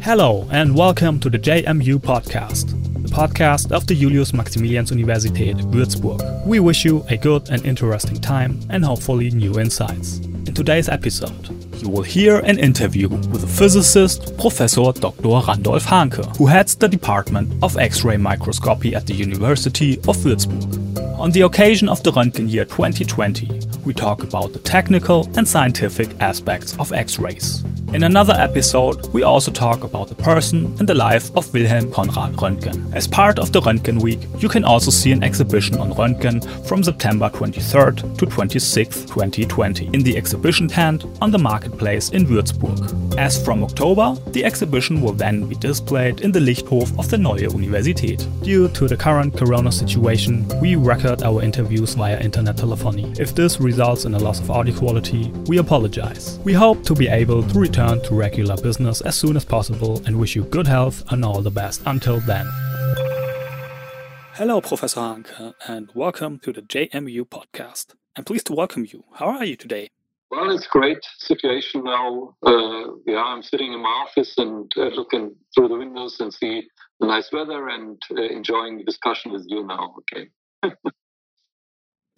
Hello, and welcome to the JMU podcast, the podcast of the Julius Maximilians Universität Würzburg. We wish you a good and interesting time and hopefully new insights. In today's episode, you will hear an interview with the physicist, Professor Dr. Randolf Hanke, who heads the Department of X-ray Microscopy at the University of Würzburg. On the occasion of the Röntgen year 2020, we talk about the technical and scientific aspects of X-rays. In another episode, we also talk about the person and the life of Wilhelm Conrad Röntgen. As part of the Röntgen Week, you can also see an exhibition on Röntgen from September 23rd to 26th, 2020 in the exhibition tent on the marketplace in Würzburg. As from October, the exhibition will then be displayed in the Lichthof of the Neue Universität. Due to the current corona situation, we record our interviews via internet telephony. If this results in a loss of audio quality, we apologize. We hope to be able to return return to regular business as soon as possible and wish you good health and all the best until then. Hello, Professor Hanke, and welcome to the JMU podcast. I'm pleased to welcome you. How are you today? Well, it's a great situation now. Uh, yeah, I'm sitting in my office and uh, looking through the windows and see the nice weather and uh, enjoying the discussion with you now. Okay.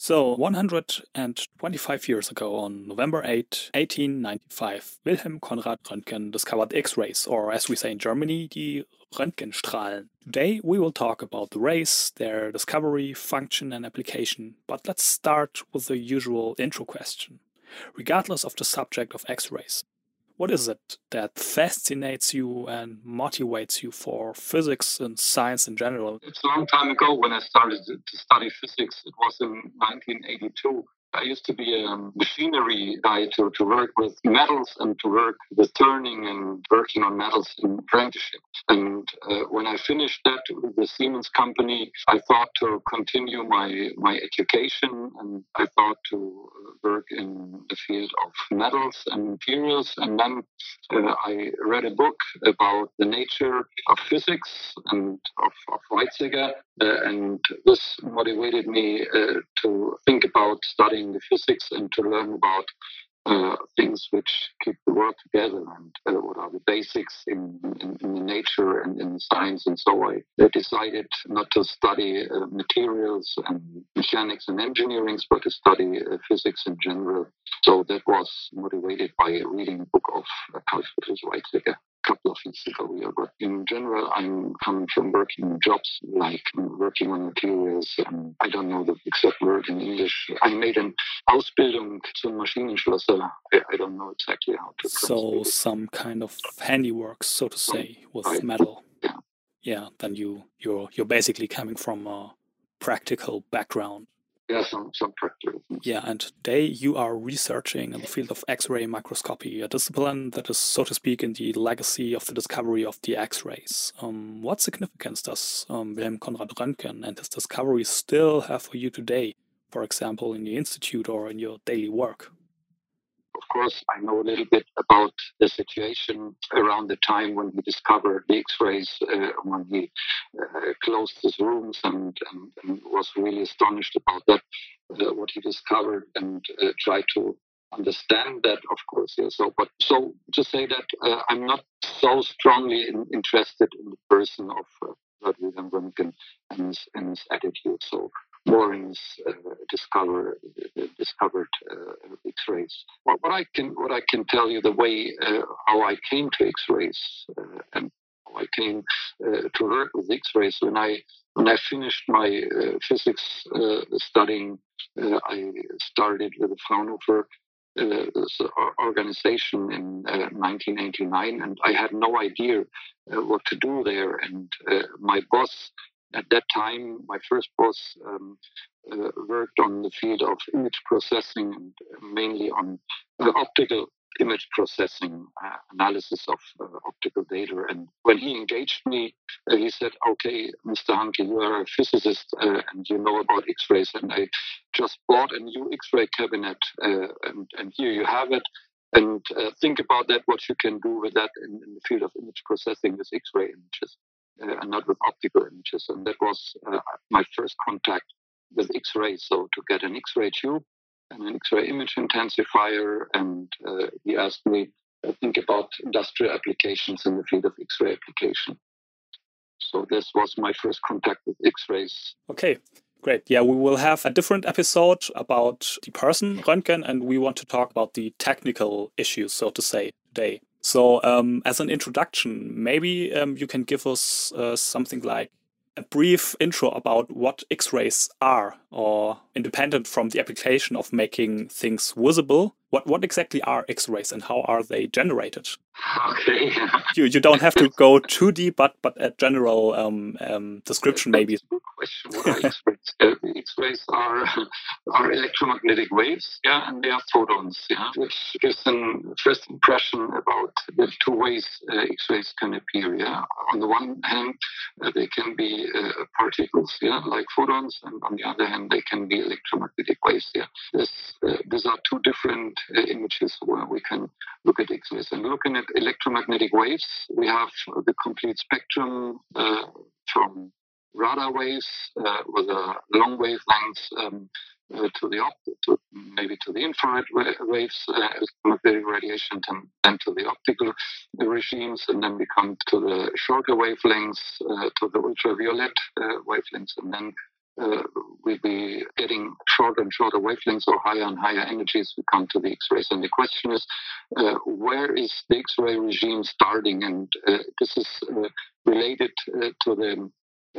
So, 125 years ago, on November 8, 1895, Wilhelm Conrad Röntgen discovered X rays, or as we say in Germany, die Röntgenstrahlen. Today, we will talk about the rays, their discovery, function, and application. But let's start with the usual intro question. Regardless of the subject of X rays, what is it that fascinates you and motivates you for physics and science in general? It's a long time ago when I started to study physics. It was in 1982. I used to be a machinery guy to, to work with metals and to work with turning and working on metals in apprenticeship. And uh, when I finished that with the Siemens company, I thought to continue my, my education and I thought to work in the field of metals and materials. And then uh, I read a book about the nature of physics and of, of Weizsäcker. Uh, and this motivated me uh, to think about studying studying the physics and to learn about uh, things which keep the world together and uh, what are the basics in, in, in, the nature and in science. And so on. I decided not to study uh, materials and mechanics and engineering, but to study uh, physics in general. So that was motivated by reading a book of uh, Carl Friedrich Weizsäcker couple of weeks ago. Yeah, but in general, I'm coming from working jobs like working on materials. And I don't know the exact word in English. I made an Ausbildung zum Maschinenschlosser. I, I don't know exactly how to. So some kind of handiwork, so to say, with metal. Yeah. Yeah. Then you you're you're basically coming from a practical background yeah, some, some. Yeah, and today you are researching in the field of X-ray microscopy, a discipline that is, so to speak, in the legacy of the discovery of the X-rays. Um, what significance does um, Wilhelm Conrad Röntgen and his discovery still have for you today, for example, in your institute or in your daily work? Course, I know a little bit about the situation around the time when he discovered the X-rays, uh, when he uh, closed his rooms and, and, and, was really astonished about that, uh, what he discovered, and uh, tried to understand that, of course. Yeah. So, but so to say that uh, I'm not so strongly in, interested in the person of uh, Wilhelm Röntgen and and his attitude. So Moorings uh, discover, uh, discovered uh, X-rays. What, what, I can what I can tell you the way uh, how I came to X-rays and how I came to work with X-rays when I when I finished my physics studying, I started with the Fraunhofer uh, organization in uh, 1989, and I had no idea uh, what to do there. And my boss at that time, my first boss um, uh, worked on the field of image processing and mainly on uh, optical image processing, uh, analysis of uh, optical data. And when he engaged me, uh, he said, Okay, Mr. Hanke, you are a physicist uh, and you know about X rays. And I just bought a new X ray cabinet, and, and here you have it and uh, think about that what you can do with that in, in the field of image processing with x-ray images uh, and not with optical images. And that was uh, my first contact with X-rays. So to get an X-ray tube and an X-ray image intensifier, and uh, he asked me to think about industrial applications in the field of X-ray application. So this was my first contact with X-rays. Okay. Great. Yeah, we will have a different episode about the person, Röntgen, and we want to talk about the technical issues, so to say, today. So, um, as an introduction, maybe um, you can give us uh, something like a brief intro about what X-rays are, or independent from the application of making things visible. What what exactly are X-rays and how are they generated? Okay. you you don't have to go too deep, but but a general um, um, description maybe. question. What are X-rays? Uh, X-rays are are electromagnetic waves, yeah, and they are photons, yeah, which gives an first impression about the two ways uh, X-rays can appear. Yeah, on the one hand, uh, they can be uh, particles, yeah, like photons, and on the other hand, they can be electromagnetic waves. Yeah, this, uh, these are two different uh, images where we can look at X-rays. And looking at electromagnetic waves, we have the complete spectrum from radar waves uh, with a long wavelength um, uh, to the op- to maybe to the infrared waves, uh, electromagnetic radiation, and then to the optical regimes, and then we come to the shorter wavelengths, uh, to the ultraviolet uh, wavelengths, and then uh, we'll be getting shorter and shorter wavelengths or higher and higher energies. We come to the X-rays, and the question is, uh, where is the X-ray regime starting? And uh, this is uh, related to the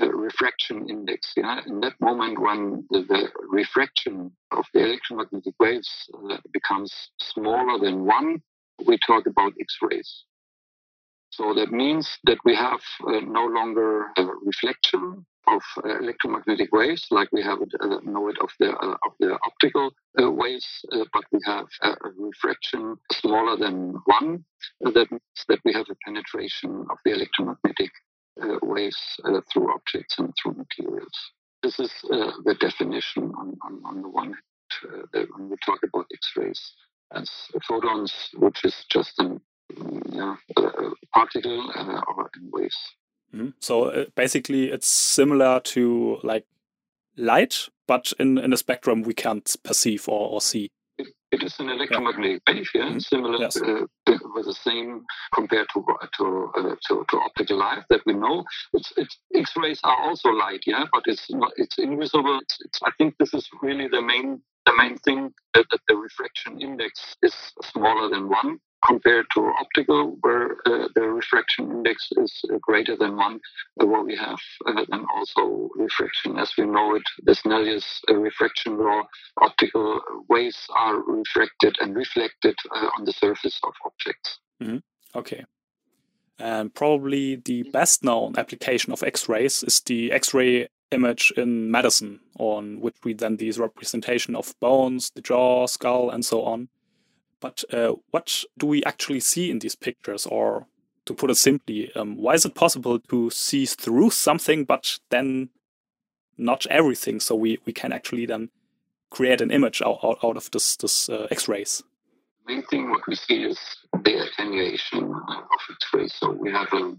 uh, refraction index. Yeah, in that moment when the, the refraction of the electromagnetic waves uh, becomes smaller than one, we talk about X-rays. So that means that we have uh, no longer reflection of uh, electromagnetic waves like we have it, uh, know it of the uh, of the optical waves, but we have a refraction smaller than one. that means that we have a penetration of the electromagnetic uh, waves uh, through objects and through materials. This is uh, the definition on, on, on the one hand when we talk about X-rays as photons, which is just an yeah, particle or waves. Mm -hmm. So uh, basically, it's similar to like light, but in, in a spectrum we can't perceive or, or see. It is an electromagnetic wave, yeah, mm-hmm. similar yes. uh, with the same compared to to, uh, to, to optical light that we know. It's, it's, X-rays are also light, yeah, but it's not it's invisible. It's, it's, I think this is really the main the main thing that, that the refraction index is smaller than one compared to optical, where uh, the refraction index is uh, greater than one, uh, what we have uh, then also refraction as we know it, the Snellius uh, refraction law, optical waves are refracted and reflected uh, on the surface of objects. Mm-hmm. Okay. And probably the best known application of X-rays is the X-ray image in medicine, on which we then these representation of bones, the jaw, skull, and so on. But uh, what do we actually see in these pictures? Or to put it simply, um, why is it possible to see through something but then not everything? So we, we can actually then create an image out, out, of this, this uh, X-rays. The main thing what we see is the attenuation of X-rays. So we have an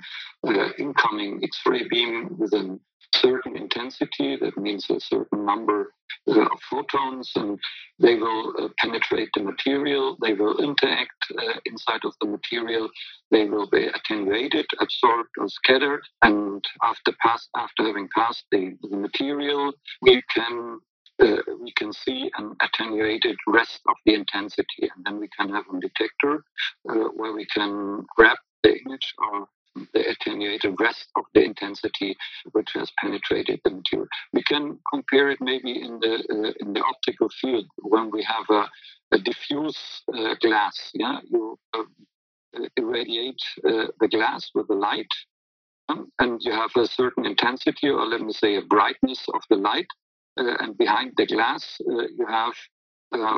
incoming X-ray beam with an certain intensity, that means a certain number of photons, and they will uh, penetrate the material, they will interact uh, inside of the material, they will be attenuated, absorbed, or scattered, and after pass, after having passed the, the material, we can uh, we can see an attenuated rest of the intensity, and then we can have a detector uh, where we can grab the image or the attenuated rest of the intensity which has penetrated the material. We can compare it maybe in the uh, in the optical field when we have a, a diffuse uh, glass. Yeah, you uh, irradiate uh, the glass with the light, um, and you have a certain intensity, or let me say, a brightness of the light, uh, and behind the glass uh, you have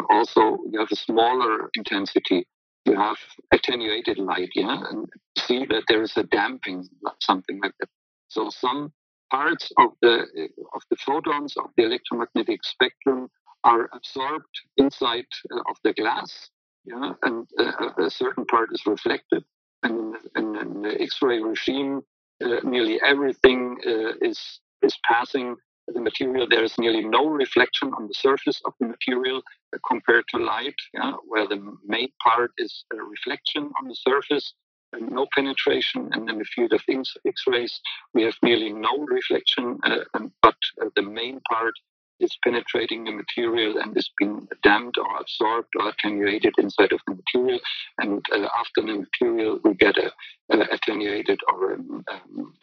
also you have a smaller intensity you have attenuated light, yeah, and see that there is a damping, something like that. So some parts of the of the photons of the electromagnetic spectrum are absorbed inside uh, of the glass, yeah, and uh, a certain part is reflected. And in, in the X-ray regime, uh, nearly everything uh, is is passing the material, there is nearly no reflection on the surface of the material compared to light, yeah, where the main part is reflection on the surface and no penetration. And in the field of X-rays, we have nearly no reflection, uh, but uh, the main part is penetrating the material and is being damped or absorbed or attenuated inside of the material. And uh, after the material, we get a, attenuated or um, um,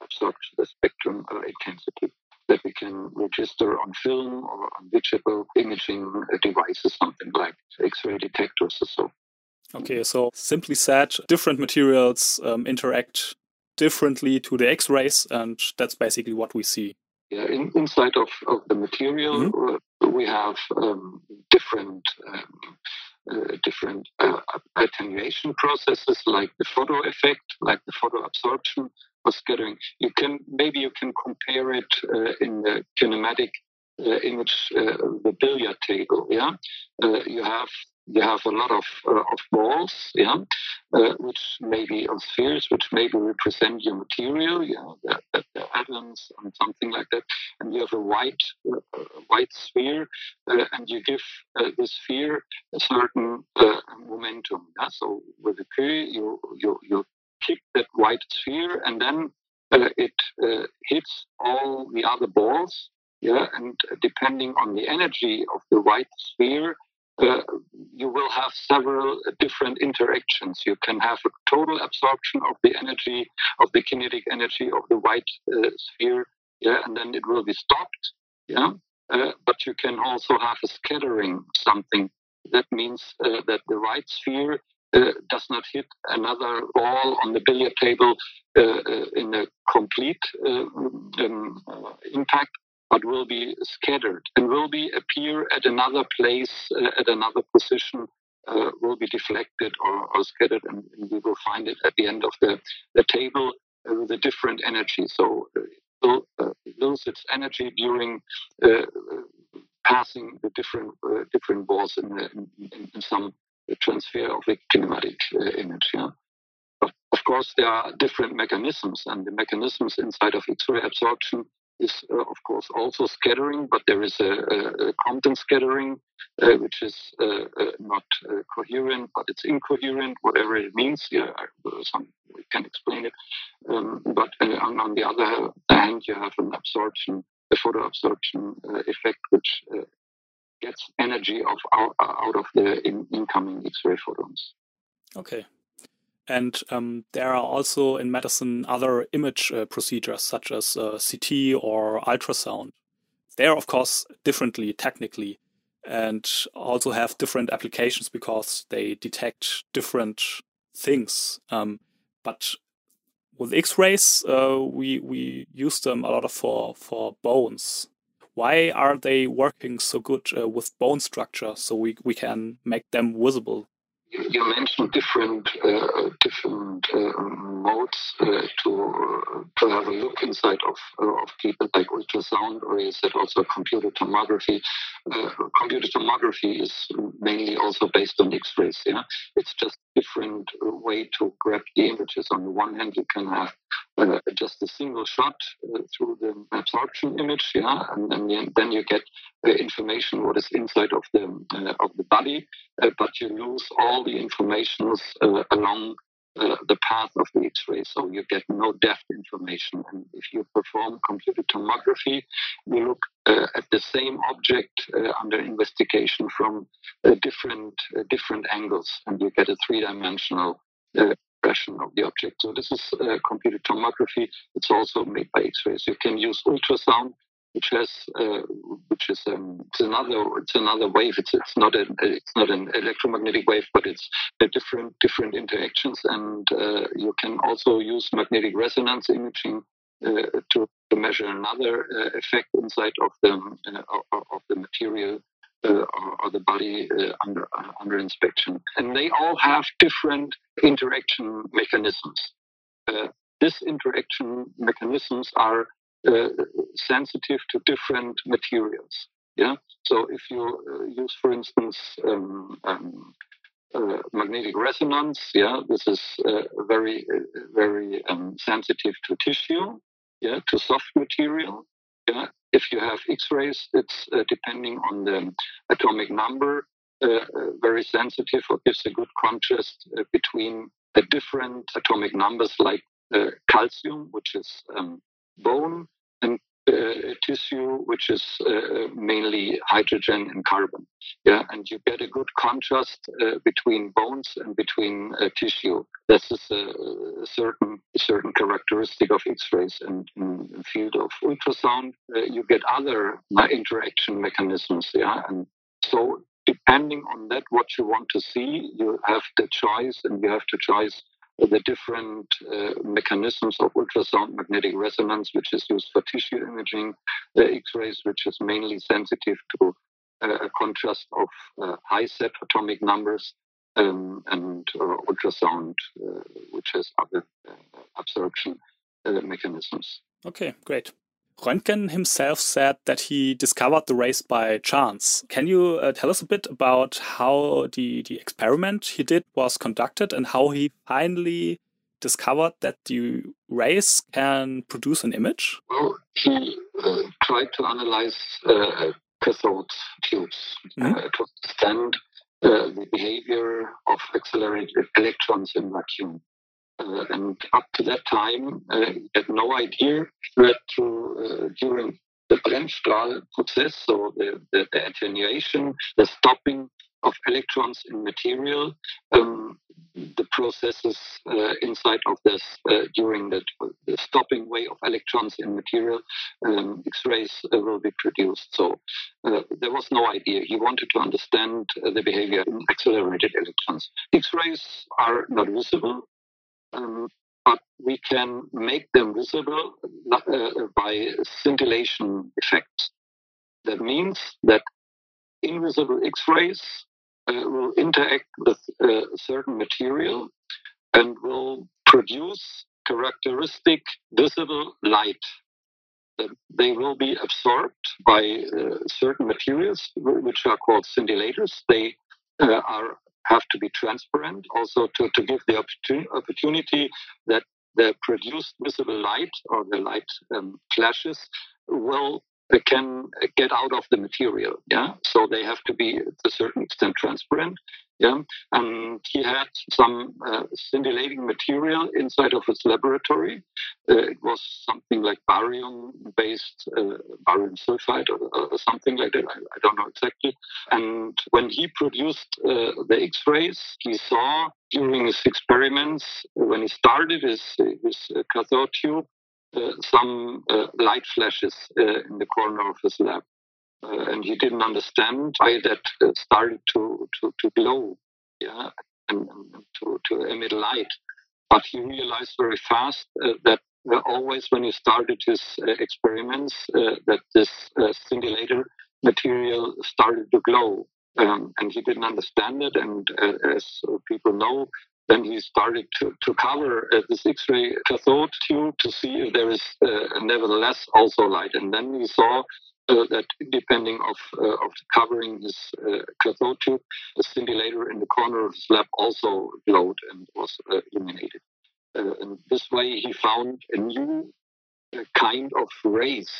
absorbed spectrum uh, intensity that we can register on film or on digital imaging devices, something like X-ray detectors or so. Okay, so simply said, different materials um, interact differently to the X-rays, and that's basically what we see. Yeah, in, inside of, of the material, mm-hmm. uh, we have um, different um, uh, different uh, attenuation processes, like the photo effect, like the photo absorption or scattering. You can maybe you can compare it uh, in the kinematic uh, image, uh, the billiard table. Yeah, you have you have a lot of uh, of balls, yeah, uh, which maybe of spheres, which maybe represent your material, yeah, the, the, atoms and something like that, and you have a white uh, white sphere, uh, and you give uh, the sphere a certain uh, momentum. Yeah? So with the cue, you you you kick that white sphere, and then it hits all the other balls. Yeah, and depending on the energy of the white sphere, uh, you will have several different interactions. You can have a total absorption of the energy, of the kinetic energy of the white uh, sphere, yeah, and then it will be stopped, yeah. Uh, but you can also have a scattering, something that means uh, that the white sphere uh, does not hit another ball on the billiard table uh, in a complete um, impact, but will be scattered and will be appear at another place, uh, at another position, uh, will be deflected or, or scattered, and, and, we will find it at the end of the, the table uh, with a different energy. So uh, it will uh, lose its energy during uh, passing the different different balls in, in, in, some transfer of a kinematic image. Yeah. Of course, there are different mechanisms, and the mechanisms inside of X-ray absorption is uh, of course also scattering, but there is a, a, a Compton scattering, uh, which is uh, uh not uh, coherent, but it's incoherent, whatever it means. Yeah, some we can explain it. Um, but uh, on, on, the other hand, you have an absorption, a photo absorption effect, which gets energy of out, out of the in, incoming X-ray photons. Okay. And um, there are also in medicine other image uh, procedures such as uh, CT or ultrasound. They are, of course, differently technically and also have different applications because they detect different things. Um, but with X-rays, uh, we we use them a lot for for bones. Why are they working so good uh, with bone structure so we we can make them visible? you mentioned different uh, different uh, modes uh, to to have a look inside of uh, of people like ultrasound, or is it also computer tomography? Uh, computer tomography is mainly also based on X-rays. Yeah, it's just different way to grab the images. On the one hand, you can have uh, just a single shot uh, through the absorption image, yeah, and then then you get the information what is inside of the uh, of the body, uh, but you lose all the informations uh, along the path of the X-ray, so you get no depth information. And if you perform computer tomography, you look at the same object under investigation from different different angles, and you get a three-dimensional expression of the object. So this is uh, computed tomography. It's also made by X-rays. You can use ultrasound, which has uh, which is um, it's another it's another wave. It's it's not an it's not an electromagnetic wave, but it's different different interactions. And uh, you can also use magnetic resonance imaging uh, to, to measure another uh, effect inside of the uh, of the material uh, or, the body uh, under uh, under inspection, and they all have different interaction mechanisms. this interaction mechanisms are sensitive to different materials. Yeah. So if you use, for instance, um, um, uh, magnetic resonance. Yeah, this is uh, very, uh, very um, sensitive to tissue. Yeah, to soft material. Yeah, if you have X-rays, it's uh, depending on the atomic number, uh, uh, very sensitive or gives a good contrast between the different atomic numbers like calcium, which is um, bone, uh, tissue, which is uh, mainly hydrogen and carbon. Yeah, and you get a good contrast uh, between bones and between tissue. This is a, certain certain characteristic of X-rays. And in the field of ultrasound, you get other interaction mechanisms. Yeah, and so depending on that, what you want to see, you have the choice, and you have to choose the different uh, mechanisms of ultrasound magnetic resonance, which is used for tissue imaging, the X-rays, which is mainly sensitive to uh, a contrast of uh, high set atomic numbers, um, and uh, ultrasound, uh, which has other uh, absorption mechanisms. Okay, great. Röntgen himself said that he discovered the rays by chance. Can you uh, tell us a bit about how the, the experiment he did was conducted and how he finally discovered that the rays can produce an image? Well, he uh, tried to analyze uh, cathode tubes mm -hmm. to understand uh, the behavior of accelerated electrons in vacuum. Uh, and up to that time, uh, had no idea that uh, during the Bremsstrahl process, so the, the, the, attenuation, the stopping of electrons in material, um, the processes uh, inside of this uh, during the, the, stopping way of electrons in material, um, X-rays uh, will be produced. So there was no idea. He wanted to understand the behavior in accelerated electrons. X-rays are not visible um, but we can make them visible uh, by scintillation effects. That means that invisible X-rays uh, will interact with a uh, certain material and will produce characteristic visible light. They will be absorbed by uh, certain materials, which are called scintillators. They uh, are have to be transparent, also to, to give the opportunity that the produced visible light or the light um, flashes will uh, can get out of the material. Yeah, so they have to be to a certain extent transparent. Yeah, and he had some uh, scintillating material inside of his laboratory. Uh, it was something like barium-based uh, barium sulfide or, or, something like that. I, I, don't know exactly. And when he produced uh, the X-rays, he saw during his experiments when he started his his uh, cathode tube uh, some light flashes in the corner of his lab uh, and he didn't understand why that uh, started to, to, to glow, yeah, and, and to, to emit light. But he realized very fast uh, that always when he started his uh, experiments, uh, that this scintillator material started to glow. Um, and he didn't understand it. And as people know, then he started to, to cover uh, this X-ray cathode tube to see if there is uh, nevertheless also light. And then he saw uh, that depending of uh, of covering his uh, cathode tube, the scintillator in the corner of his lab also glowed and was uh, illuminated. Uh, and this way, he found a new uh, kind of rays,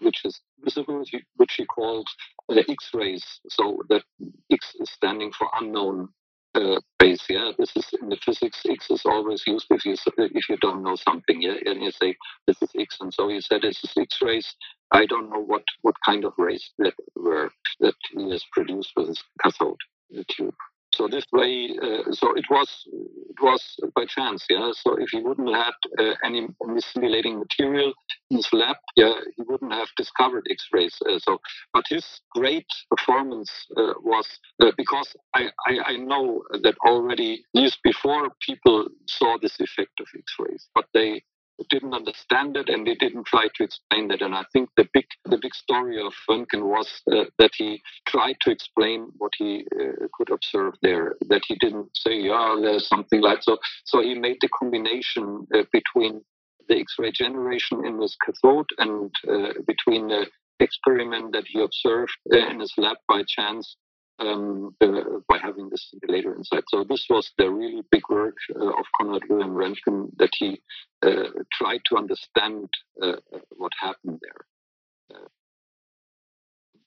which is visible, which he called X-rays. So that X is standing for unknown uh. Yeah, this is in the physics. X is always used if you if you don't know something. Yeah, and you say this is X, and so he said this is X rays. I don't know what what kind of rays that were that he has produced with his cathode tube. So this way, uh, so it was it was by chance, yeah. So if he wouldn't have uh, any scintillating material in his lab, yeah, he wouldn't have discovered X-rays. Uh, so, but his great performance uh, was uh, because I, I, I know that already years before people saw this effect of X-rays, but they didn't understand it and they didn't try to explain that. And I think the big the big story of Röntgen was uh, that he tried to explain what he uh, could observe there. That he didn't say, "Yeah, there's something like so." So he made the combination uh, between the X-ray generation in his cathode and uh, between the experiment that he observed uh, in his lab by chance um, uh, by having this scintillator inside. So this was the really big work uh, of Conrad Wilhelm Röntgen that he uh, tried to understand uh, what happened there. Uh,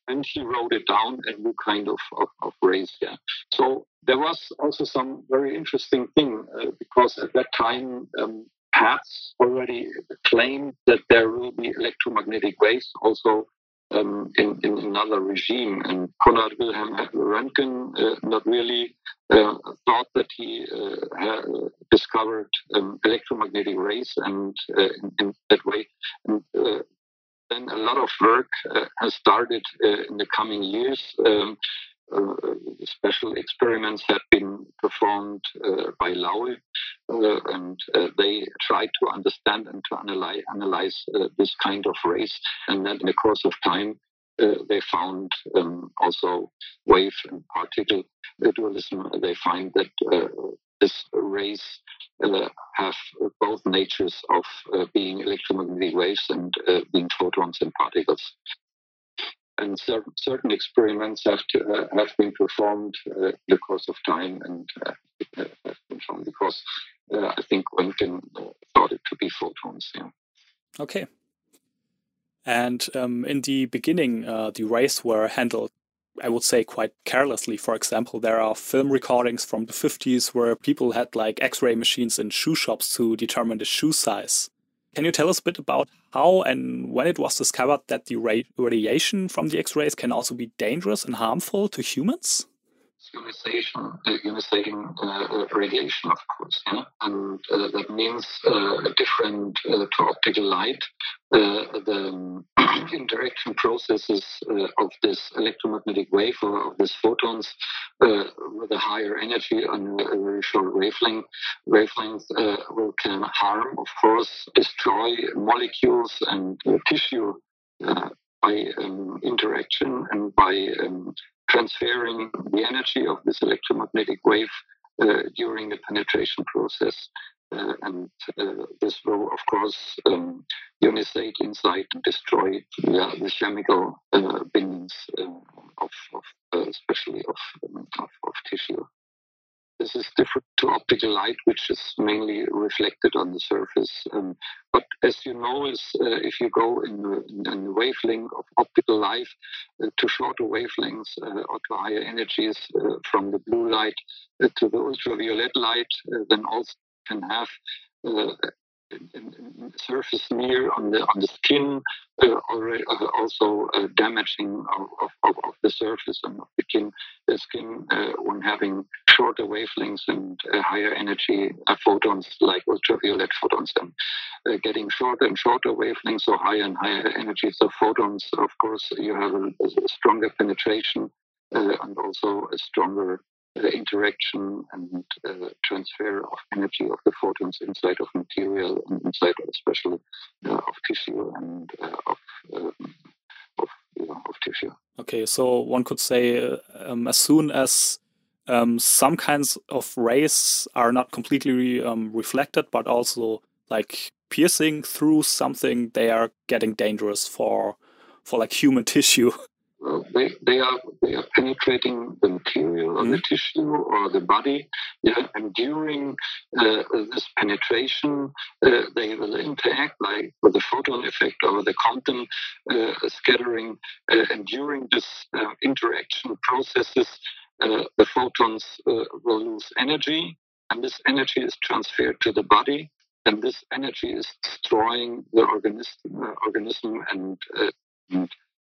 and he wrote it down a new kind of, of, of race. Yeah. So there was also some very interesting thing uh, because at that time um, Hertz already claimed that there will be electromagnetic waves also um, in, in another regime. And Conrad Wilhelm Röntgen uh, not really uh, thought that he uh, discovered um, electromagnetic rays and uh, in, in, that way. And uh, then a lot of work uh, has started in the coming years. Um, uh, special experiments have been performed uh, by Laue, uh, and they try to understand and to analyze, analyze this kind of rays. And then in the course of time, they found um, also wave and particle dualism. They find that this uh, have both natures of uh, being electromagnetic waves and uh, being photons and particles and cer- certain experiments have to, uh, have been performed uh, in the course of time and uh, have shown because uh, I think uh, thought it to be photons. Yeah. Okay. And um, in the beginning, uh, the rays were handled, I would say, quite carelessly. For example, there are film recordings from the 50s where people had like X ray machines in shoe shops to determine the shoe size. Can you tell us a bit about how and when it was discovered that the radiation from the X-rays can also be dangerous and harmful to humans? Ionization, uh, ionizing uh, radiation, of course, yeah? and uh, that means uh, different uh, to optical light. Uh, the interaction processes of this electromagnetic wave or of these photons with a higher energy on a very short wavelength, wavelength will can harm, of course, destroy molecules and tissue by um, interaction and by um, transferring the energy of this electromagnetic wave uh, during the penetration process. Uh, and uh, this will, of course, um, ionicate inside and destroy the chemical uh, bindings uh, of, of uh, especially of, um, of, of tissue. This is different to optical light, which is mainly reflected on the surface. Um, but as you know, is uh, if you go in the, in the wavelength of optical light uh, to shorter wavelengths uh, or to higher energies uh, from the blue light uh, to the ultraviolet light, uh, then also can have surface near on the on the skin, uh, uh, also uh, damaging of, of, of, the surface and of the skin, the skin uh, when having shorter wavelengths and uh, higher energy uh, photons like ultraviolet photons and getting shorter and shorter wavelengths or higher and higher energies of photons. Of course, you have a, a stronger penetration and also a stronger interaction and uh, transfer of energy of the photons inside of material and inside especially uh, of tissue and uh, of, um, of, of, tissue. Okay, so one could say um, as soon as um, some kinds of rays are not completely um, reflected, but also like piercing through something, they are getting dangerous for for like human tissue. They, they are they are penetrating the material mm-hmm. the tissue or the body, yeah, and during uh, this penetration, uh, they will interact like with the photon effect or the Compton uh, scattering, uh, and during this uh, interaction processes, uh, the photons will lose energy, and this energy is transferred to the body, and this energy is destroying the organism, organism and, and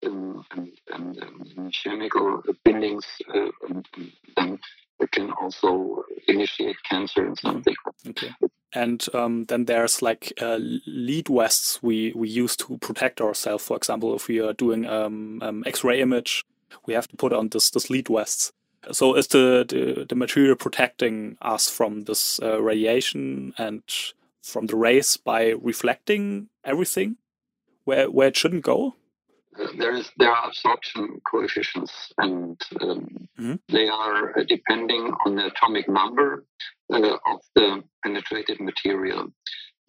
and, and, and chemical bindings, uh, and, then it can also initiate cancer and something. Okay. And um, then there's like uh, lead vests we, we use to protect ourselves. For example, if we are doing um, um, X-ray image, we have to put on this this lead vests. So is the, the, the material protecting us from this uh, radiation and from the rays by reflecting everything where where it shouldn't go? There is there are absorption coefficients, and um, mm-hmm. they are uh, depending on the atomic number uh, of the penetrated material.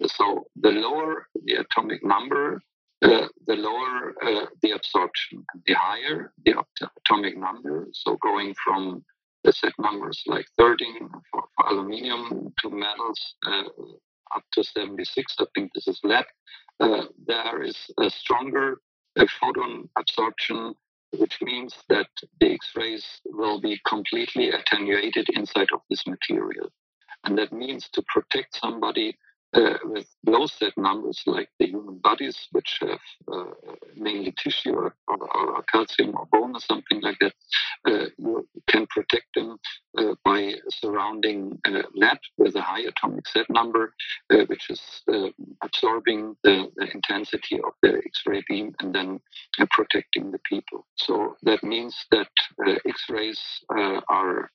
So the lower the atomic number, uh, the lower uh, the absorption. The higher the atomic number, so going from the set numbers like 13 for, for aluminium to metals uh, up to 76, I think this is lead. Uh, there is a stronger photon absorption which means that the X-rays will be completely attenuated inside of this material. And that means to protect somebody uh, with low Z numbers like the human bodies, which have uh, mainly tissue or, or, or, calcium or bone or something like that, uh, you can protect them uh, by surrounding uh, lead with a high atomic set number, uh, which is absorbing the, the, intensity of the X-ray beam and then protecting the people. So that means that X-rays are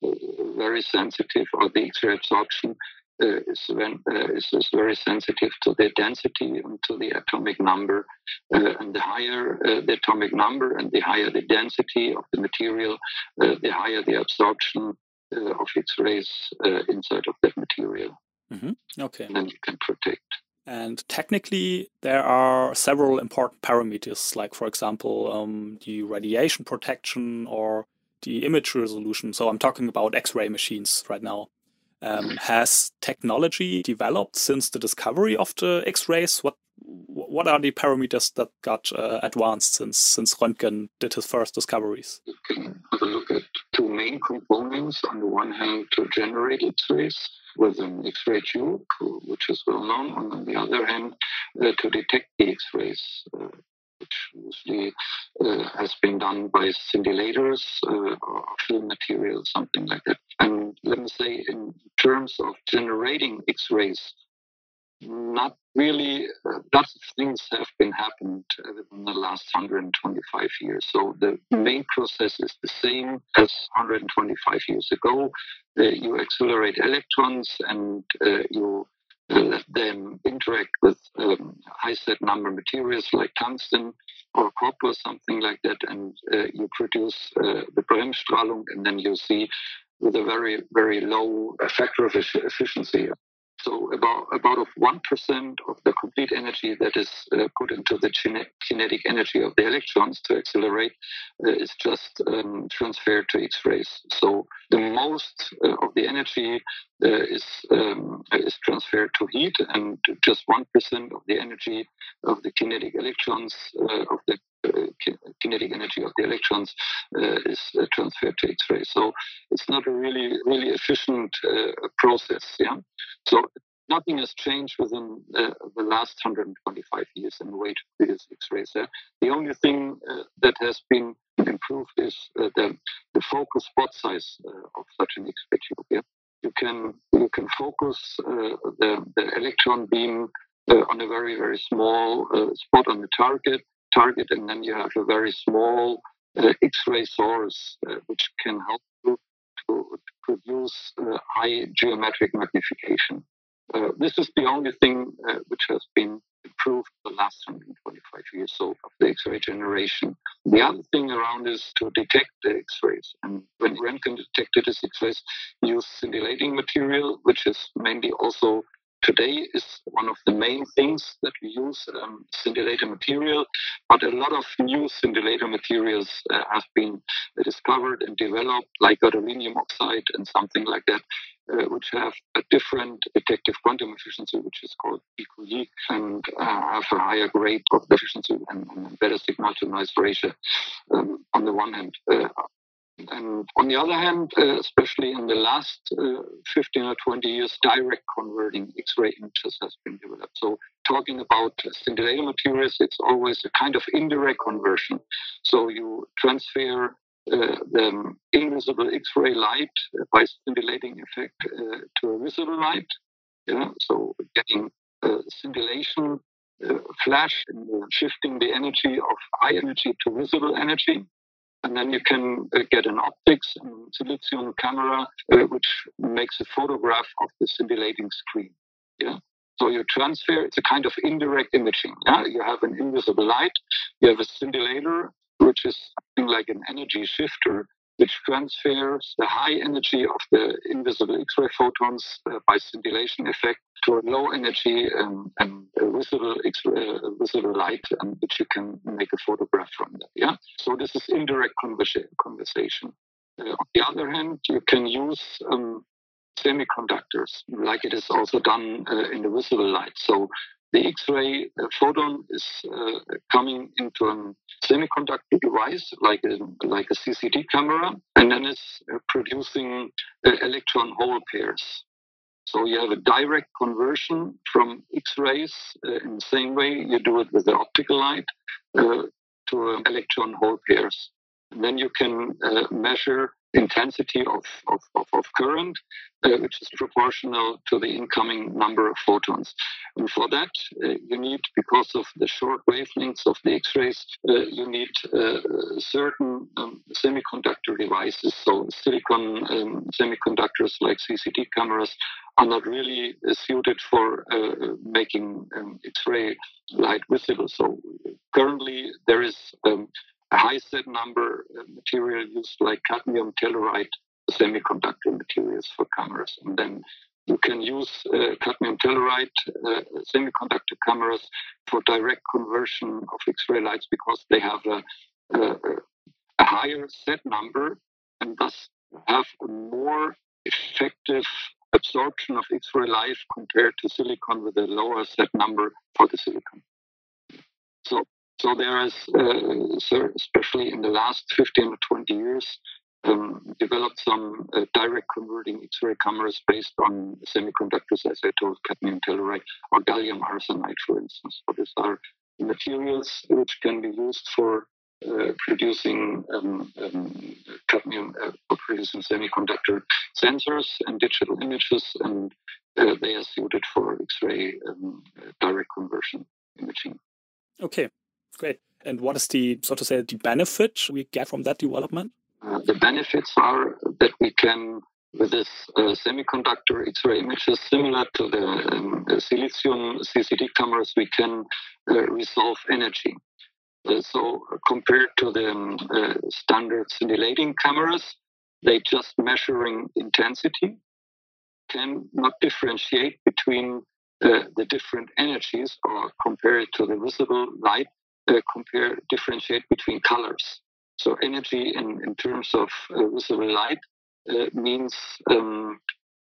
very sensitive, or the X-ray absorption is, when, uh, is, is, very sensitive to the density and to the atomic number. Uh, and the higher the atomic number and the higher the density of the material, the higher the absorption of X-rays inside of that material. Mm-hmm. Okay. And then you can protect. And technically, there are several important parameters, like, for example, um, the radiation protection or the image resolution. So I'm talking about X ray machines right now. Um, has technology developed since the discovery of the X-rays? What what are the parameters that got uh, advanced since since Röntgen did his first discoveries? You can have a look at two main components. On the one hand, to generate X-rays with an X-ray tube, which is well known. And on the other hand, uh, to detect the X-rays. Uh, which usually uh, has been done by scintillators uh, or film material, something like that. And let me say, in terms of generating X-rays, not really uh, lots of things have been happened in the last 125 years. So the main process is the same as 125 years ago. Uh, you accelerate electrons and uh, you let them interact with um, high Z number materials like tungsten or copper, something like that, and uh, you produce uh, the Bremsstrahlung, and then you see with a very, very low factor of efficiency so about about of one percent of the complete energy that is uh, put into the kinetic energy of the electrons to accelerate uh, is just um, transferred to X-rays. So the most uh, of the energy uh, is um, is transferred to heat, and just one percent of the energy of the kinetic electrons uh, of the kinetic energy of the electrons uh, is uh, transferred to X-rays. So it's not a really really efficient process. Yeah. So nothing has changed within uh, the last 125 years in the way to produce X-rays. Uh, the only thing uh, that has been improved is the, the focus spot size of such an X-ray tube. Yeah? You can you can focus the, the electron beam on a very very small spot on the target target, and then you have a very small uh, X-ray source uh, which can help you to, to produce uh, high geometric magnification. Uh, this is the only thing uh, which has been improved the last 125 years so of the X-ray generation. The other thing around is to detect the X-rays. And when Röntgen detected his X-rays, use scintillating material, which is mainly also today is one of the main things that we use, um, scintillator material. But a lot of new scintillator materials uh, have been discovered and developed, like gadolinium oxide and something like that, uh, which have a different detective quantum efficiency, which is called DQE, and uh, have a higher grade of efficiency and, and better signal to noise ratio um, on the one hand. Uh, and on the other hand, uh, especially in the last uh, 15 or 20 years, direct converting X-ray images has been developed. So talking about scintillator materials, it's always a kind of indirect conversion. So you transfer uh, the invisible X-ray light by scintillating effect uh, to a visible light. Yeah, so getting uh, scintillation uh, flash and shifting the energy of high energy to visible energy. And then you can uh, get an optics and silicon camera, uh, which makes a photograph of the scintillating screen. Yeah. So you transfer, it's a kind of indirect imaging. Yeah? You have an invisible light, you have a scintillator, which is like an energy shifter, which transfers the high energy of the invisible X-ray photons uh, by scintillation effect to a low energy um, and visible uh, visible light, and which you can make a photograph from that. Yeah. So this is indirect conversa- conversation. Uh, on the other hand, you can use um, semiconductors, like it is also done uh, in the visible light. So the X-ray photon is uh, coming into a semiconductor device like a, like a CCD camera, and then it's uh, producing uh, electron hole pairs. So you have a direct conversion from X-rays uh, in the same way you do it with the optical light uh, to electron hole pairs. And then you can uh, measure intensity of, of, of, current, uh, which is proportional to the incoming number of photons. And for that, uh, you need, because of the short wavelengths of the X-rays, uh, you need uh, certain um, semiconductor devices. So silicon um, semiconductors like CCD cameras are not really uh, suited for uh, making um, X-ray light visible. So currently there is um, a high Z number material used like cadmium telluride semiconductor materials for cameras. And then you can use uh, cadmium telluride uh, semiconductor cameras for direct conversion of X-ray lights because they have a, a, a higher Z number and thus have a more effective absorption of X-ray light compared to silicon with a lower Z number for the silicon. So so there is, uh, especially in the last 15 or 20 years, um, developed some uh, direct converting X-ray cameras based on semiconductors, as I told, cadmium telluride or gallium arsenide, for instance. So these are materials which can be used for uh, producing um, um, cadmium uh, producing semiconductor sensors and digital images, and uh, they are suited for X-ray um, direct conversion imaging. Okay, Great. And what is the, so to say, the benefit we get from that development? Uh, the benefits are that we can, with this uh, semiconductor X-ray images similar to the um, silicium CCD cameras, we can uh, resolve energy. Uh, so compared to the um, uh, standard scintillating cameras, they just measuring intensity can not differentiate between uh, the different energies or compare it to the visible light uh, compare, differentiate between colors. So energy in, in terms of uh, visible light uh, means um,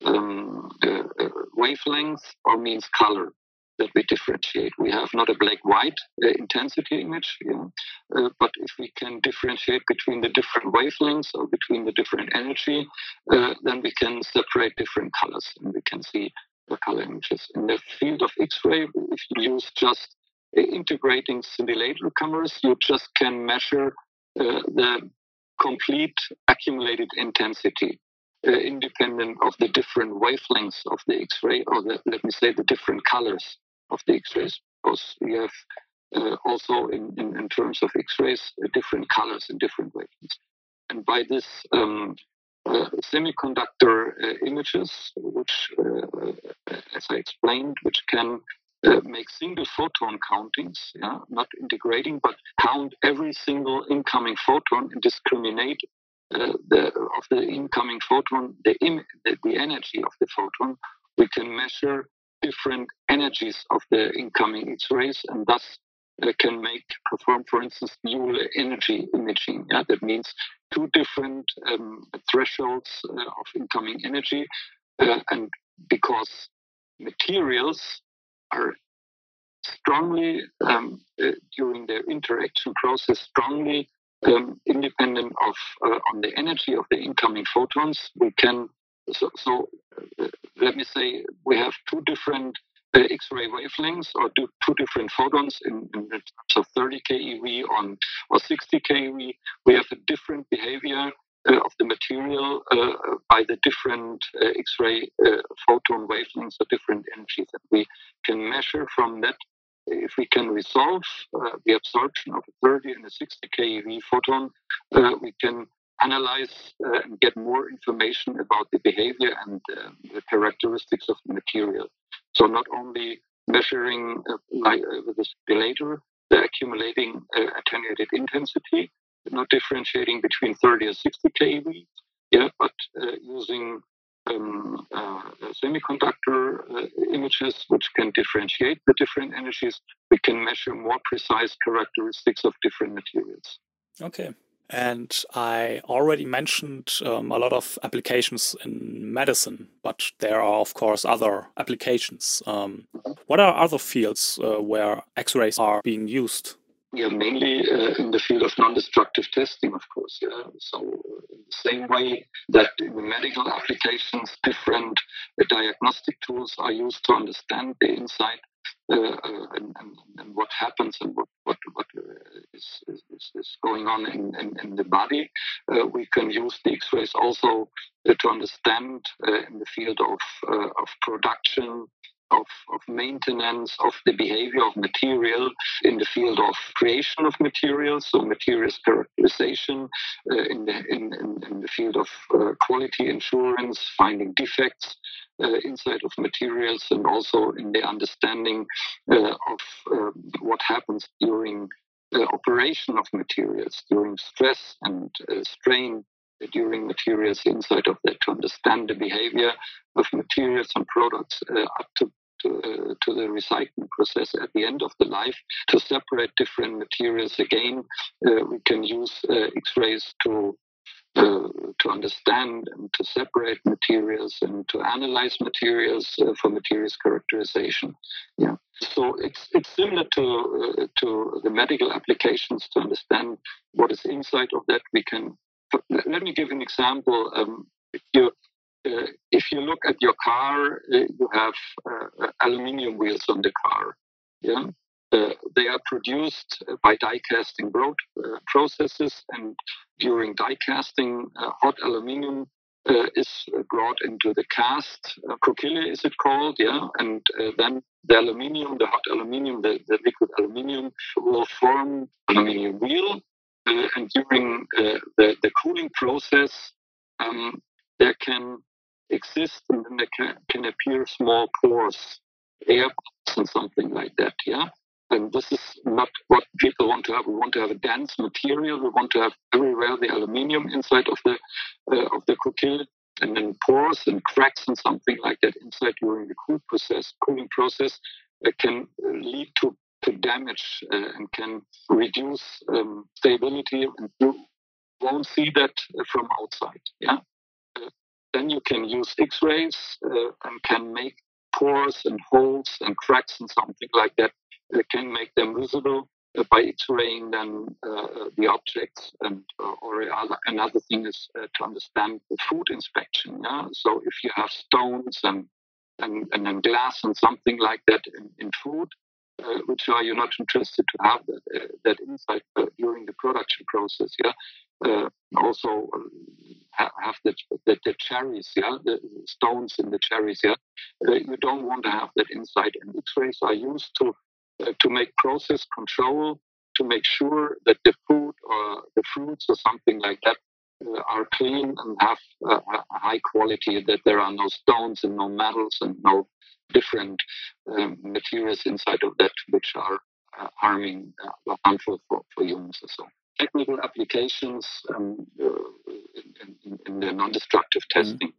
um, uh, uh, wavelength or means color that we differentiate. We have not a black-white uh, intensity image, but if we can differentiate between the different wavelengths or between the different energy, then we can separate different colors and we can see the color images. In the field of X-ray, if you use just integrating scintillator cameras, you just can measure uh, the complete accumulated intensity uh, independent of the different wavelengths of the X-ray, or the, let me say the different colors of the X-rays, because you have uh, also in, in, in, terms of X-rays uh, different colors and different wavelengths. And by this um, uh, semiconductor uh, images, which, as I explained, which can make single photon countings, yeah, not integrating, but count every single incoming photon and discriminate uh, the, of the incoming photon, the, Im- the, the energy of the photon. We can measure different energies of the incoming X-rays and thus uh, can make perform, for instance, dual energy imaging. Yeah, that means two different um, thresholds uh, of incoming energy, uh, and because materials are strongly um, uh, during their interaction process strongly um, independent of uh, on the energy of the incoming photons. We can so, so uh, let me say we have two different uh, X-ray wavelengths or two, two different photons in, in terms of 30 keV on or 60 keV. We have a different behavior uh, of the material uh, by the different uh, X-ray photon wavelengths or different energies that we can measure from that. If we can resolve the absorption of a 30 and a 60 keV photon, we can analyze uh, and get more information about the behavior and uh, the characteristics of the material. So not only measuring uh, like with the scintillator the accumulating attenuated intensity, not differentiating between 30 and 60 keV, yeah, but uh, using um, uh, semiconductor uh, images which can differentiate the different energies, we can measure more precise characteristics of different materials. Okay. And I already mentioned um, a lot of applications in medicine, but there are, of course, other applications. Um, What are other fields uh, where X-rays are being used? Yeah, mainly uh, in the field of non-destructive testing, of course. Yeah. So, uh, in the same way that in the medical applications, different uh, diagnostic tools are used to understand the inside uh, uh, and, and, and, what happens and what what, what is, is, is going on in, in, in the body. we can use the X-rays also to understand in the field of of production of, of maintenance of the behavior of material in the field of creation of materials, so materials characterization, uh, in, the, in, in, in, the field of uh, quality insurance, finding defects uh, inside of materials, and also in the understanding uh, of uh, what happens during the operation of materials, during stress and uh, strain during materials inside of that to understand the behavior of materials and products uh, up to to, uh, to, the recycling process at the end of the life. To separate different materials again uh, we can use uh, x-rays to uh, to understand and to separate materials and to analyze materials uh, for materials characterization. Yeah. So it's it's similar to uh, to the medical applications to understand what is inside of that. We can let me give an example. Um, if you uh, if you look at your car, uh, you have uh, aluminium wheels on the car. Yeah, uh, they are produced by die casting broad, uh, processes, and during die casting, uh, hot aluminium is brought into the cast. Uh, is it called? Yeah, and then the aluminium, the hot aluminium, the, the liquid aluminium, will form aluminium wheel uh, and during uh, the, the cooling process, um, there can exist and then there can, can appear small pores, air bubbles and something like that. Yeah. And this is not what people want to have. We want to have a dense material. We want to have everywhere the aluminium inside of the uh, of the coquille, and then pores and cracks and something like that inside during the cool process, cooling process, that can lead to to damage uh, and can reduce um, stability, and you won't see that from outside. Yeah. Uh, then you can use X-rays uh, and can make pores and holes and cracks and something like that. Uh, can make them visible uh, by X-raying then uh, the objects. And or other, another thing is to understand the food inspection. Yeah. So if you have stones and and, and glass and something like that in, in food, uh, which are you not interested to have that, uh, that insight uh, during the production process? Yeah. Uh, also um, have the, the, the, cherries, yeah, the stones in the cherries, yeah. Uh, you don't want to have that insight, and X-rays are used to uh, to make process control to make sure that the food or the fruits or something like that are clean and have high quality, that there are no stones and no metals and no different um, materials inside of that which are uh, harming, uh, harmful for, for humans or so. Technical applications um, uh, in, in, in, the non-destructive mm. testing.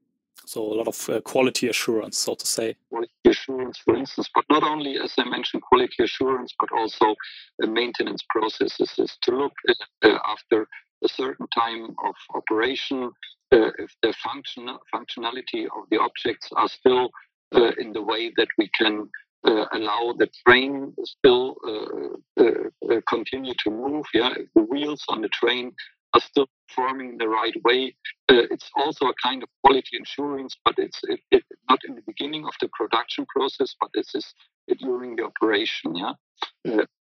So a lot of uh, quality assurance, so to say. Quality assurance, for instance, but not only, as I mentioned, quality assurance, but also maintenance processes is to look at, uh, after a certain time of operation uh, if the function functionality of the objects are still uh, in the way that we can uh, allow the train still uh, continue to move. Yeah, if the wheels on the train are still forming the right way. it's also a kind of quality assurance, but it's it, it, not in the beginning of the production process, but this is during the operation. Yeah.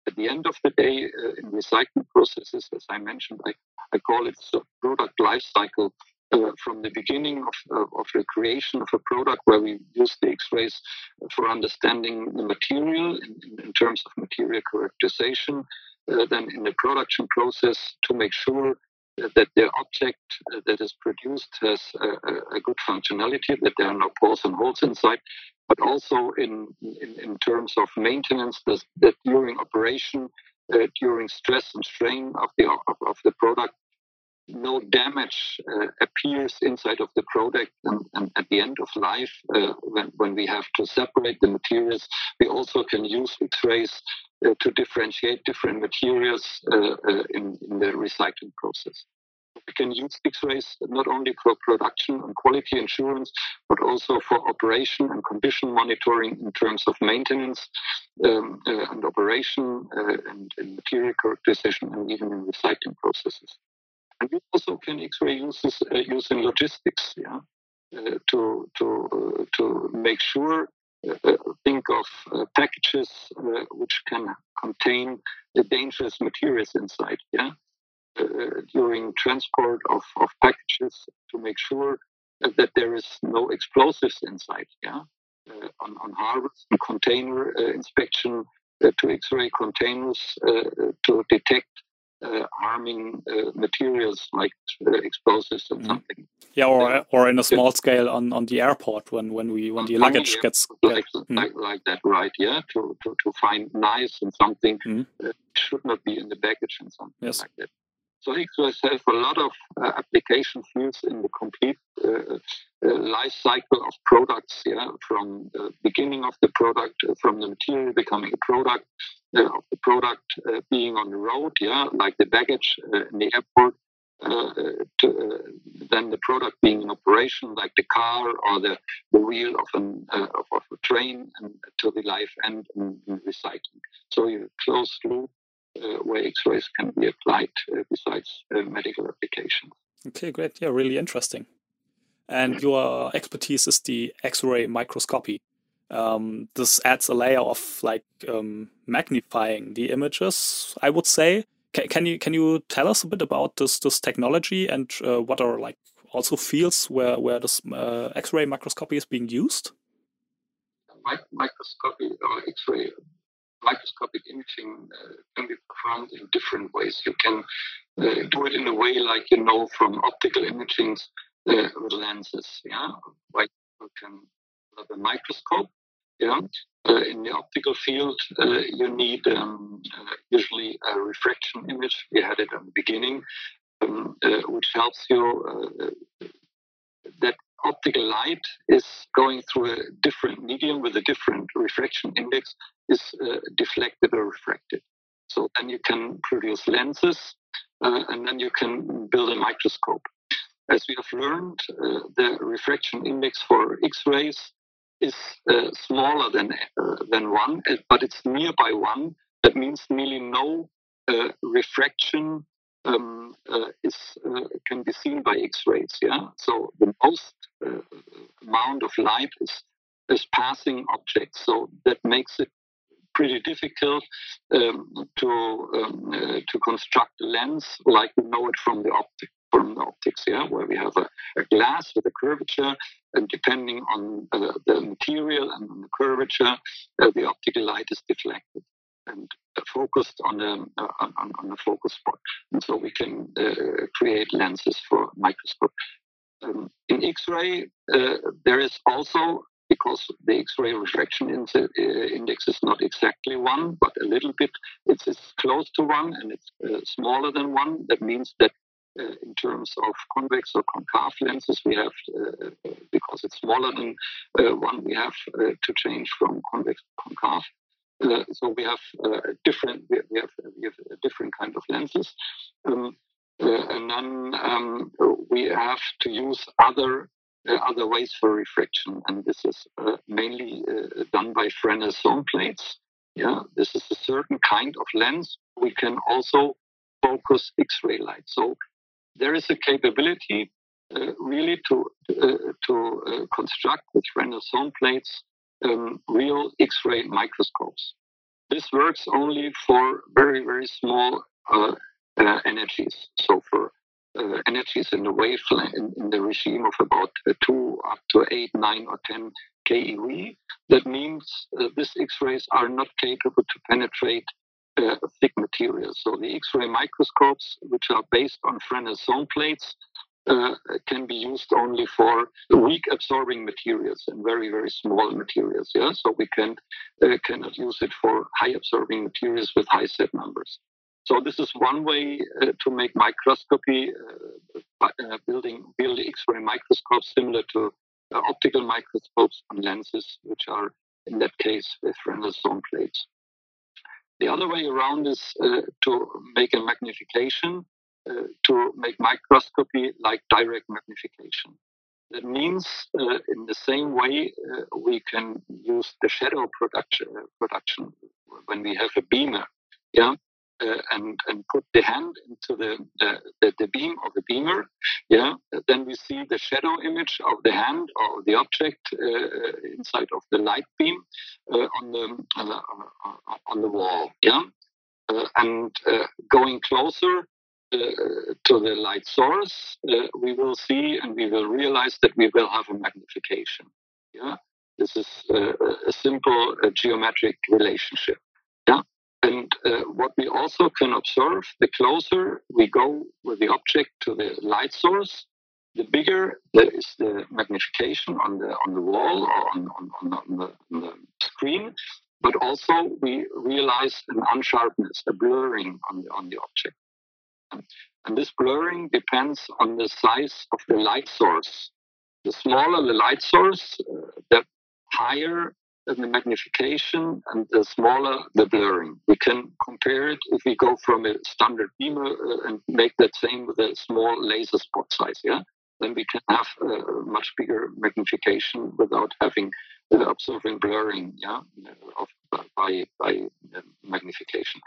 at the end of the day, in recycling processes, as I mentioned, I, I call it product life cycle uh, from the beginning of, of, the creation of a product where we use the X-rays for understanding the material in, in terms of material characterization, uh, then in the production process to make sure that the object that is produced has a, a, good functionality, that there are no pores and holes inside, but also in, in, in terms of maintenance, that during operation, uh, during stress and strain of the, of, of the product, no damage uh, appears inside of the product and, and, at the end of life uh, when, when we have to separate the materials we also can use x-rays uh, to differentiate different materials uh, uh, in, in the recycling process We can use X-rays not only for production and quality assurance, but also for operation and condition monitoring in terms of maintenance um, uh, and operation and, and, material characterization and even in recycling processes. We also can X-ray uses uh, use in logistics, yeah, uh, to to uh, to make sure uh, think of uh, packages uh, which can contain dangerous materials inside. Yeah, during transport of, of packages to make sure that there is no explosives inside. Yeah, on on and container inspection to X-ray containers to detect uh, harming uh, materials like uh, explosives and mm. something. Yeah, or or in a small scale on, on the airport when, when we when the luggage gets like, mm. like, like that, right? Yeah, to, to, to find knives and something mm. should not be in the baggage and something yes. like that. So X-rays have a lot of uh, application fields in the complete uh, uh, life cycle of products, yeah, from the beginning of the product, uh, from the material becoming a product, uh, of the product uh, being on the road, yeah, like the baggage in the airport, to, then the product being in operation, like the car or the, the wheel of, an, of, of, a train, and to the life end and, in recycling. So you close loop uh, where X-rays can be applied uh, besides uh, medical applications. Okay, great. Yeah, really interesting. And your expertise is the X-ray microscopy. Um, this adds a layer of like um, magnifying the images. I would say. Can, can, you can you tell us a bit about this this technology and uh, what are like also fields where where this uh, X-ray microscopy is being used? Microscopy or X-ray microscopic imaging uh, can be performed in different ways. You can uh, do it in a way like you know from optical imaging uh, with lenses. Yeah, like you can have a microscope. Yeah, uh, in the optical field, uh, you need um, uh, usually a refraction image. We had it in the beginning, um, which helps you that optical light is going through a different medium with a different refraction index is uh, deflected or refracted. So then you can produce lenses uh, and then you can build a microscope. As we have learned, uh, the refraction index for X-rays is uh, smaller than, uh, than one, uh, but it's nearby one. That means nearly no refraction um, uh, is uh, can be seen by X-rays. Yeah, so the most uh, amount of light is is passing objects. So that makes it pretty difficult um, to um, uh, to construct a lens like we know it from the optic from the optics. Yeah, where we have a, a glass with a curvature, and depending on the material and the curvature, uh, the optical light is deflected and focused on the uh, on, on the focus spot, and so we can uh, create lenses for microscope. Um, in X-ray, uh, there is also because the X-ray refraction uh, index is not exactly one, but a little bit. It's, it's close to one, and it's uh, smaller than one. That means that uh, in terms of convex or concave lenses, we have, uh, because it's smaller than uh, one, we have to change from convex to concave. Uh, so we have uh, different we have we have different kind of lenses, um, uh, and then um, we have to use other uh, other ways for refraction, and this is uh, mainly uh, done by Fresnel zone plates. Yeah, this is a certain kind of lens. We can also focus X-ray light. So there is a capability really to to construct with Fresnel zone plates um, real X-ray microscopes. This works only for very, very small uh, uh, energies. So for uh, energies in the wavelength in, in, the regime of about uh, 2 up to 8, 9 or 10 keV, that means uh, these X-rays are not capable to penetrate uh, thick materials. So the X-ray microscopes, which are based on Fresnel zone plates, uh, can be used only for weak absorbing materials and very very small materials yeah? So we can uh, cannot use it for high absorbing materials with high Z numbers. So this is one way uh, to make microscopy uh, uh, building build x-ray microscopes similar to uh, optical microscopes on lenses which are in that case with Fresnel zone plates. The other way around is to make a magnification uh, to make microscopy like direct magnification. That means, uh, in the same way, uh, we can use the shadow production, uh, production when we have a beamer, yeah, uh, and and put the hand into the, the, the beam of the beamer, yeah, then we see the shadow image of the hand or the object uh, inside of the light beam uh, on the on the wall, yeah, and going closer to the light source, uh, we will see and we will realize that we will have a magnification. Yeah, this is uh, a simple uh, geometric relationship. Yeah, and uh, what we also can observe, the closer we go with the object to the light source, the bigger is the magnification on the on the wall or on, on, on, the, on the screen, but also we realize an unsharpness, a blurring on the on the object. And this blurring depends on the size of the light source. The smaller the light source, uh, the higher the magnification and the smaller the blurring. We can compare it if we go from a standard beamer uh, and make that same with a small laser spot size. Yeah, then we can have a much bigger magnification without having uh, observing blurring. Yeah, of, by by uh, magnification,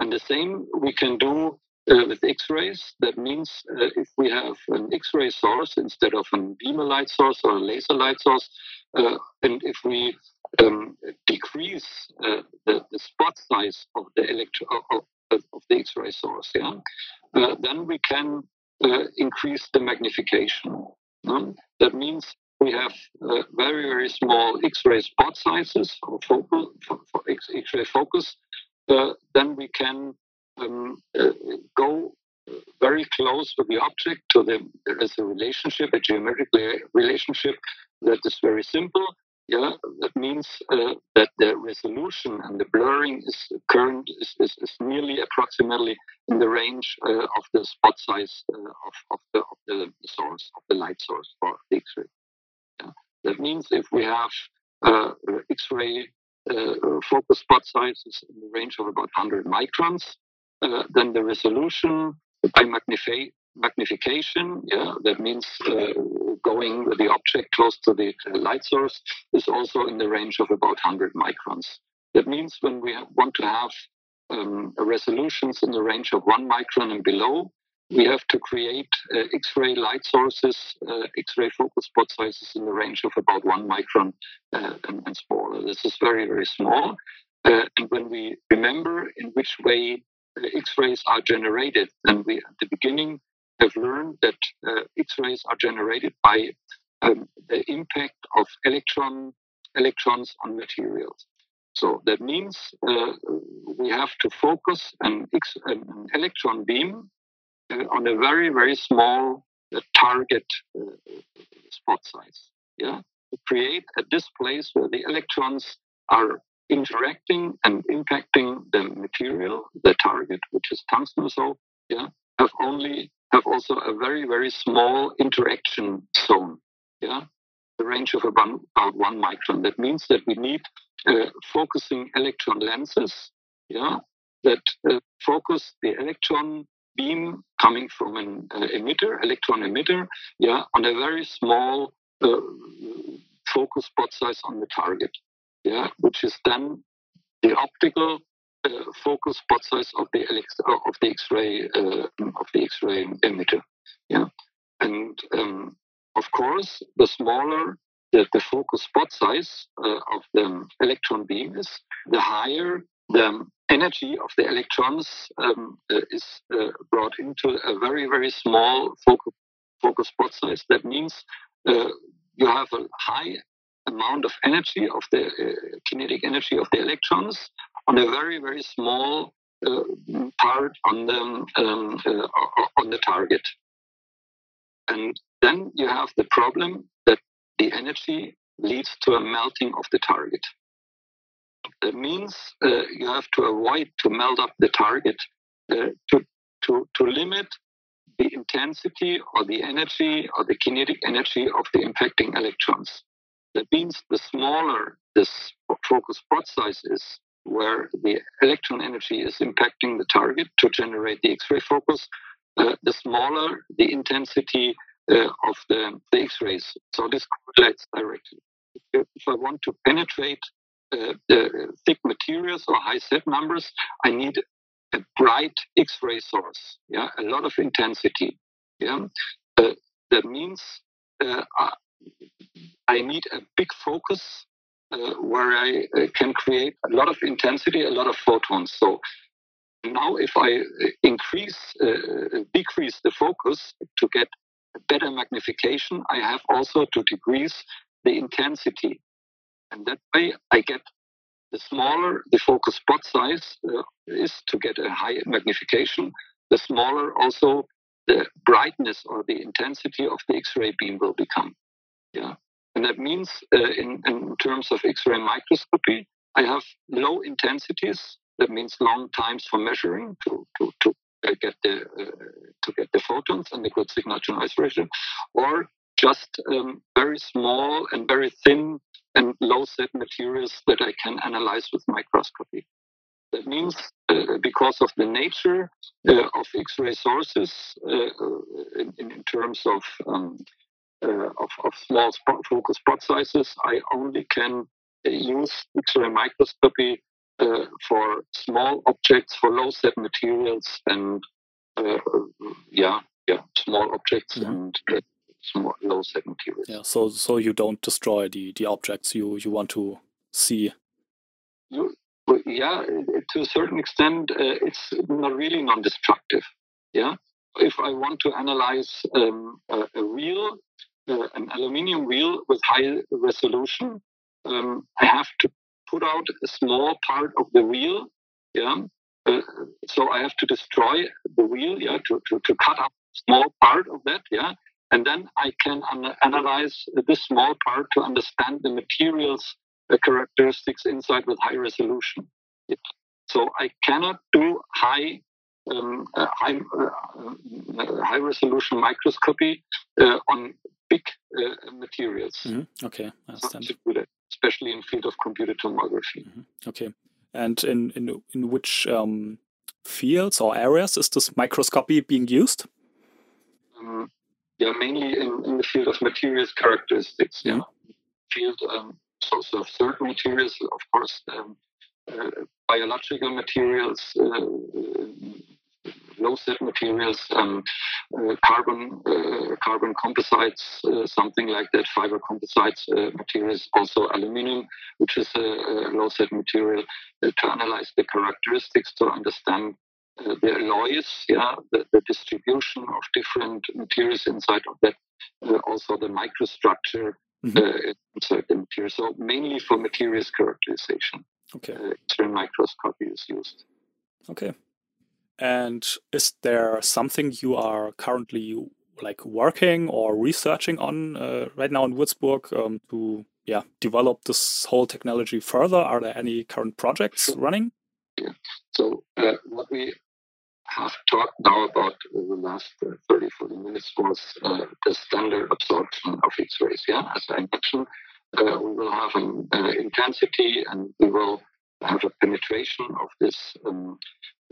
and the same we can do uh, with X-rays. That means uh, if we have an X-ray source instead of a beamer light source or a laser light source, uh, and if we um, decrease uh, the, the, spot size of the electro of, of the X-ray source, yeah, uh, then we can uh, increase the magnification. that means we have very very small X-ray spot sizes for, focal, for, for X-ray focus. then we can um, uh, go very close with the object to the there is a relationship a geometric relationship that is very simple yeah that means uh, that the resolution and the blurring is current is, is, is nearly approximately in the range uh, of the spot size uh, of, of, the, of the source of the light source for x-ray yeah. that means if we have uh, x-ray uh, focus spot size is in the range of about 100 microns uh, then the resolution by magnifi- magnification, yeah, that means uh, going the object close to the light source, is also in the range of about 100 microns. That means when we want to have um, resolutions in the range of one micron and below, we have to create uh, X-ray light sources, uh, X-ray focal spot sizes in the range of about one micron uh, and, and, smaller. This is very, very small. Uh, and when we remember in which way X-rays are generated. And we, at the beginning, have learned that uh, X-rays are generated by um, the impact of electron electrons on materials. So that means uh, we have to focus an, X, an electron beam uh, on a very very small uh, target uh, spot size. Yeah, to create a displace where the electrons are interacting and impacting the material, the target, which is tungsten so, yeah, have only have also a very, very small interaction zone. Yeah. The range of about, about one micron. That means that we need uh, focusing electron lenses, yeah, that uh, focus the electron beam coming from an uh, emitter, electron emitter, yeah, on a very small uh, focus spot size on the target yeah, which is then the optical uh, focus spot size of the of the X-ray uh, of the X-ray emitter. Yeah, and um, of course, the smaller the, the focus spot size uh, of the electron beam is, the higher the energy of the electrons um, uh, is uh, brought into a very very small focus focus spot size. That means uh, you have a high amount of energy of the uh, kinetic energy of the electrons on a very very small uh, part on the um, uh, on the target and then you have the problem that the energy leads to a melting of the target that means uh, you have to avoid to melt up the target uh, to, to, to limit the intensity or the energy or the kinetic energy of the impacting electrons. That means the smaller this focus spot size is, where the electron energy is impacting the target to generate the X-ray focus, the smaller the intensity of the, the X-rays. So this correlates directly. If I want to penetrate uh, thick materials or high Z numbers, I need a bright X-ray source, yeah, a lot of intensity. Yeah, uh, that means uh, I need a big focus uh, where I uh, can create a lot of intensity, a lot of photons. So now, if I uh, increase, uh, decrease the focus to get better magnification, I have also to decrease the intensity, and that way I get the smaller the focus spot size uh, is to get a high magnification, the smaller also the brightness or the intensity of the X-ray beam will become. Yeah, and that means uh, in, in terms of X-ray microscopy, I have low intensities. That means long times for measuring to to, to uh, get the uh, to get the photons and the good signal to noise ratio, or just um, very small and very thin and low Z materials that I can analyze with microscopy. That means uh, because of the nature uh, of X-ray sources uh, in, in, terms of, um, uh, of, of, small spot, focus spot sizes, I only can uh, use X-ray microscopy uh, for small objects, for low Z materials, and yeah, yeah, small objects and small low Z materials. Yeah, so so you don't destroy the the objects you you want to see. You, yeah, to a certain extent, uh, it's not really non-destructive. Yeah, if I want to analyze um, a, a, wheel, uh, an aluminium wheel with high resolution, um, I have to put out a small part of the wheel. Yeah, uh, so I have to destroy the wheel. Yeah, to, to, to cut up a small part of that. Yeah, and then I can analyze this small part to understand the materials the characteristics inside with high resolution. So I cannot do high um, uh, high, uh, high resolution microscopy uh, on big uh, materials. Mm-hmm. Okay, I understand. Especially in field of computer tomography. Mm-hmm. Okay, and in in in which um, fields or areas is this microscopy being used? Um, yeah, mainly in, in the field of materials characteristics. Yeah, mm-hmm. field um, so, so certain materials, of course, um, uh, biological materials, uh, low Z materials, um, uh, carbon uh, carbon composites, uh, something like that, fiber composites uh, materials, also aluminum, which is a, a low-Z material, to analyze the characteristics, to understand the alloys, yeah, the, the, distribution of different materials inside of that, also the microstructure mm-hmm. inside the material. So mainly for materials characterization. Okay. Uh, microscopy is used. Okay. And is there something you are currently like working or researching on uh, right now in Würzburg um, to yeah develop this whole technology further? Are there any current projects running? Yeah. So uh, what we have talked now about in the last uh, 30, 40 minutes was uh, the standard absorption of X-rays. Yeah, as I mentioned, uh, we will have an uh, intensity and we will have a penetration of this um,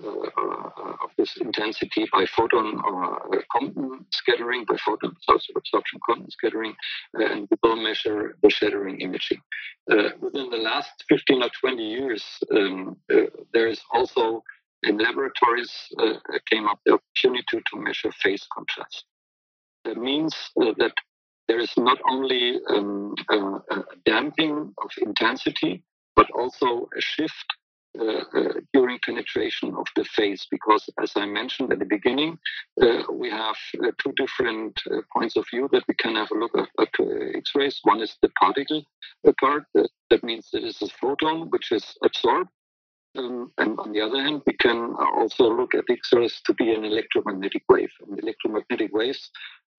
uh, uh, of this intensity by photon or Compton scattering, by photon absorption Compton scattering, and we will measure the shattering imaging. within the last 15 or 20 years, um, there is also in laboratories uh, came up the opportunity to, measure phase contrast. That means uh, that there is not only um, a, damping of intensity, but also a shift uh, uh, during penetration of the phase. Because, as I mentioned at the beginning, uh, we have uh, two different uh, points of view that we can have a look at, at X-rays. One is the particle part. that means it is a photon which is absorbed um, and on the other hand, we can also look at X-rays to be an electromagnetic wave. And electromagnetic waves,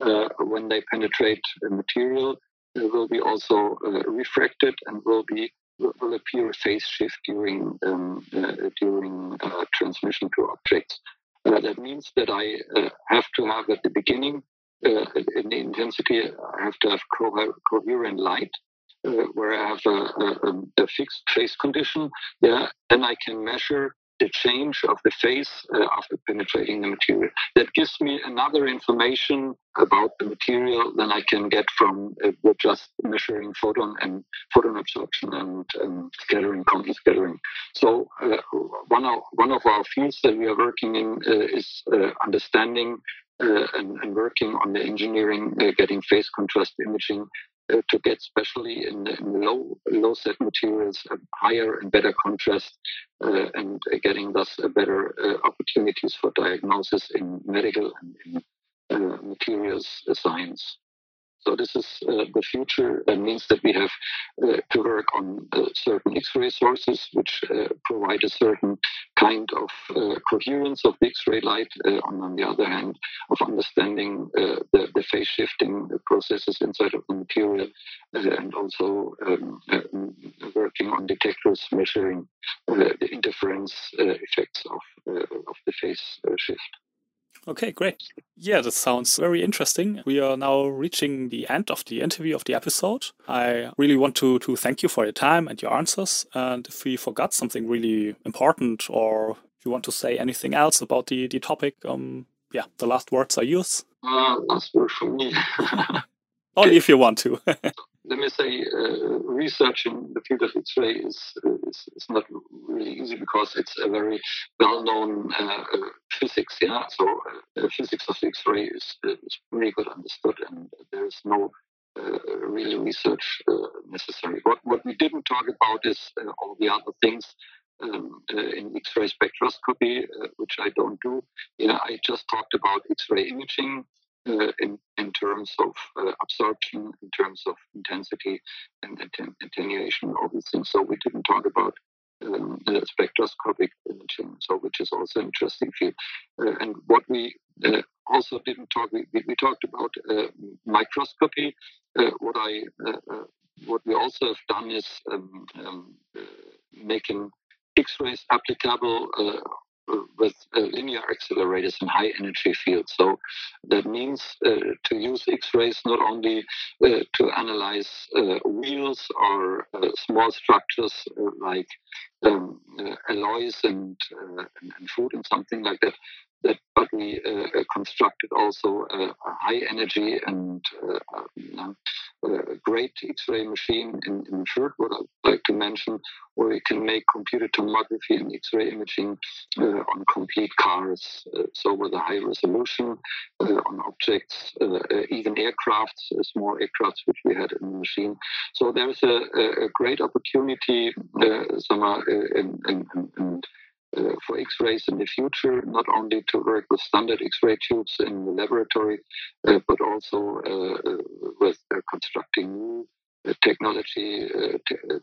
uh, when they penetrate a material, uh, will be also uh, refracted and will be will appear a phase shift during um, uh, during uh, transmission to objects. Uh, that means that I have to have at the beginning in the intensity, I have to have co- coherent light uh, where I have a, a, a, fixed phase condition, yeah, then I can measure the change of the phase uh, after penetrating the material. That gives me another information about the material than I can get from uh, just measuring photon and photon absorption and, and scattering, Compton scattering. So uh, one of one of our fields that we are working in uh, is uh, understanding uh, and, and, working on the engineering, uh, getting phase contrast imaging uh, to get, especially in, in, low low Z materials, um, higher and better contrast, uh, and uh, getting thus better uh, opportunities for diagnosis in medical and in materials science. So this is uh, the future. That means that we have uh, to work on uh, certain X-ray sources, which uh, provide a certain kind of uh, coherence of the X-ray light. Uh, on, on, the other hand, of understanding the, the, phase shifting processes inside of the material, and also um, working on detectors measuring the interference effects of, of the phase shift. Okay, great. Yeah, that sounds very interesting. We are now reaching the end of the interview of the episode. I really want to, to thank you for your time and your answers. And if we forgot something really important or you want to say anything else about the, the topic, um, yeah, the last words are yours. Uh, last word from me. Only if you want to. let me say, uh, research in the field of X-ray is, is, is not really easy because it's a very well-known uh, uh physics. Yeah, so uh, physics of X-ray is, is pretty good understood, and there is no uh, really research uh, necessary. What what we didn't talk about is all the other things. Um, in X-ray spectroscopy, which I don't do. Yeah, I just talked about X-ray imaging, uh, in, in terms of uh, absorption, in terms of intensity and attenuation, all these things. So we didn't talk about um, spectroscopic imaging, so which is also an interesting field. Uh, and what we uh, also didn't talk, we, we talked about uh, microscopy. Uh, what I what we also have done is um, um, making X-rays applicable with uh, linear accelerators in high energy fields. So that means uh, to use X-rays not only uh, to analyze wheels or small structures like um, alloys and, and, and food and something like that, that but we uh, constructed also a, a, high energy and uh, a great X-ray machine in, in what I'd like to mention, where we can make computer tomography and X-ray imaging uh, on complete cars, uh, so with a high resolution uh, on objects, uh, even aircrafts, small aircrafts which we had in the machine. So there's a, a great opportunity, uh, in, in, in uh, for X-rays in the future, not only to work with standard X-ray tubes in the laboratory, uh, but also uh, uh with uh, constructing new uh, technology,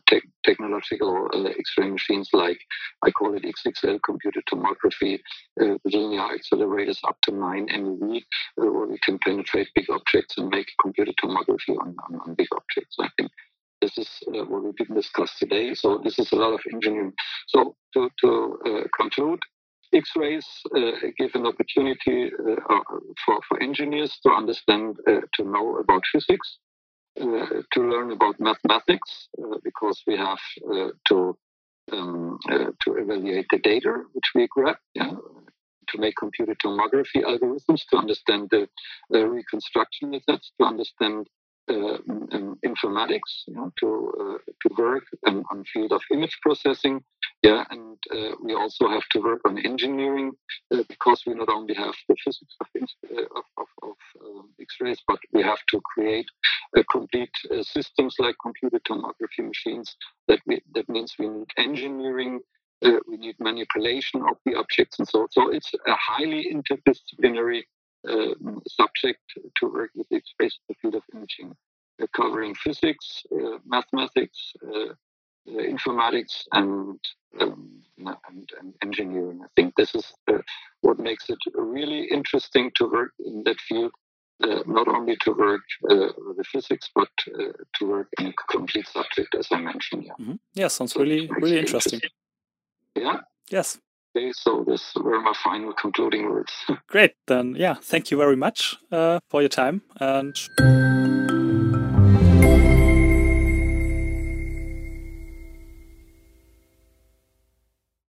te technological X-ray machines like I call it XXL computed tomography, linear accelerators up to 9 MeV, where we can penetrate big objects and make computed tomography on, on, on big objects. I think this is uh, what we didn't discuss today. So this is a lot of engineering. So to, to uh, conclude, X-rays uh, give an opportunity uh, uh, for, for engineers to understand, uh, to know about physics, to learn about mathematics, because we have to um, to evaluate the data which we grab. Yeah, to make computer tomography algorithms, to understand the reconstruction methods, to understand informatics you know, to uh, to work um, on field of image processing. Yeah, and uh, we also have to work on engineering uh, because we not only have the physics of, uh, of, of, X-rays, but we have to create a complete uh, systems like computer tomography machines. That we, that means we need engineering. we need manipulation of the objects and so so it's a highly interdisciplinary subject to work with the space the field of imaging, uh, covering physics, uh, mathematics, uh, informatics, and, um, and, and engineering. I think this is what makes it really interesting to work in that field. Uh, not only to work uh, with the physics, but uh, to work in a complete subject, as I mentioned. Yeah, mm-hmm. yeah sounds so really, really interesting. interesting. Yeah. Yes. Okay, so this were my final concluding words. Great. Then, yeah, thank you very much uh, for your time and.